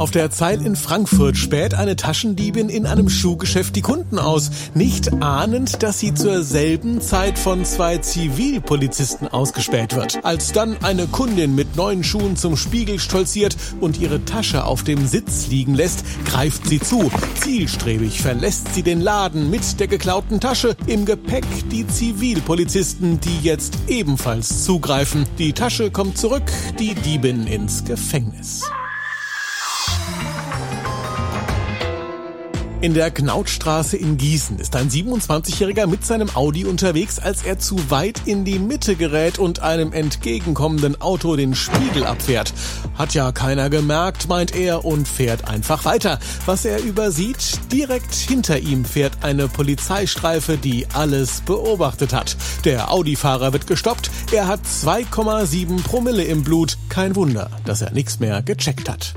Auf der Zeil in Frankfurt späht eine Taschendiebin in einem Schuhgeschäft die Kunden aus, nicht ahnend, dass sie zur selben Zeit von zwei Zivilpolizisten ausgespäht wird. Als dann eine Kundin mit neuen Schuhen zum Spiegel stolziert und ihre Tasche auf dem Sitz liegen lässt, greift sie zu. Zielstrebig verlässt sie den Laden mit der geklauten Tasche. Im Gepäck die Zivilpolizisten, die jetzt ebenfalls zugreifen. Die Tasche kommt zurück, die Diebin ins Gefängnis. In der Knautstraße in Gießen ist ein 27-Jähriger mit seinem Audi unterwegs, als er zu weit in die Mitte gerät und einem entgegenkommenden Auto den Spiegel abfährt. Hat ja keiner gemerkt, meint er und fährt einfach weiter. Was er übersieht, direkt hinter ihm fährt eine Polizeistreife, die alles beobachtet hat. Der Audi-Fahrer wird gestoppt, er hat 2,7 Promille im Blut. Kein Wunder, dass er nichts mehr gecheckt hat.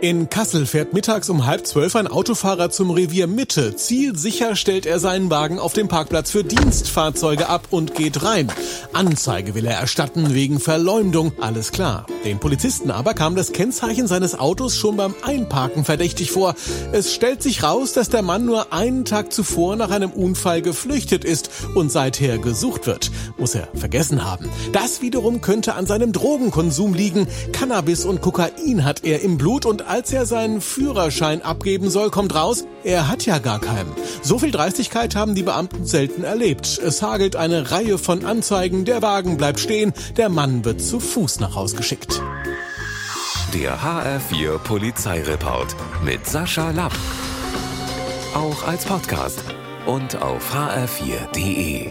In Kassel fährt mittags um halb zwölf ein Autofahrer zum Revier Mitte. Zielsicher stellt er seinen Wagen auf dem Parkplatz für Dienstfahrzeuge ab und geht rein. Anzeige will er erstatten wegen Verleumdung. Alles klar. Den Polizisten aber kam das Kennzeichen seines Autos schon beim Einparken verdächtig vor. Es stellt sich raus, dass der Mann nur einen Tag zuvor nach einem Unfall geflüchtet ist und seither gesucht wird. Muss er vergessen haben. Das wiederum könnte an seinem Drogenkonsum liegen. Cannabis und Kokain hat er im Blut und als er seinen Führerschein abgeben soll, kommt raus, er hat ja gar keinen. So viel Dreistigkeit haben die Beamten selten erlebt. Es hagelt eine Reihe von Anzeigen, der Wagen bleibt stehen, der Mann wird zu Fuß nach Haus geschickt. Der HR4 Polizeireport mit Sascha Lapp. Auch als Podcast und auf hr4.de.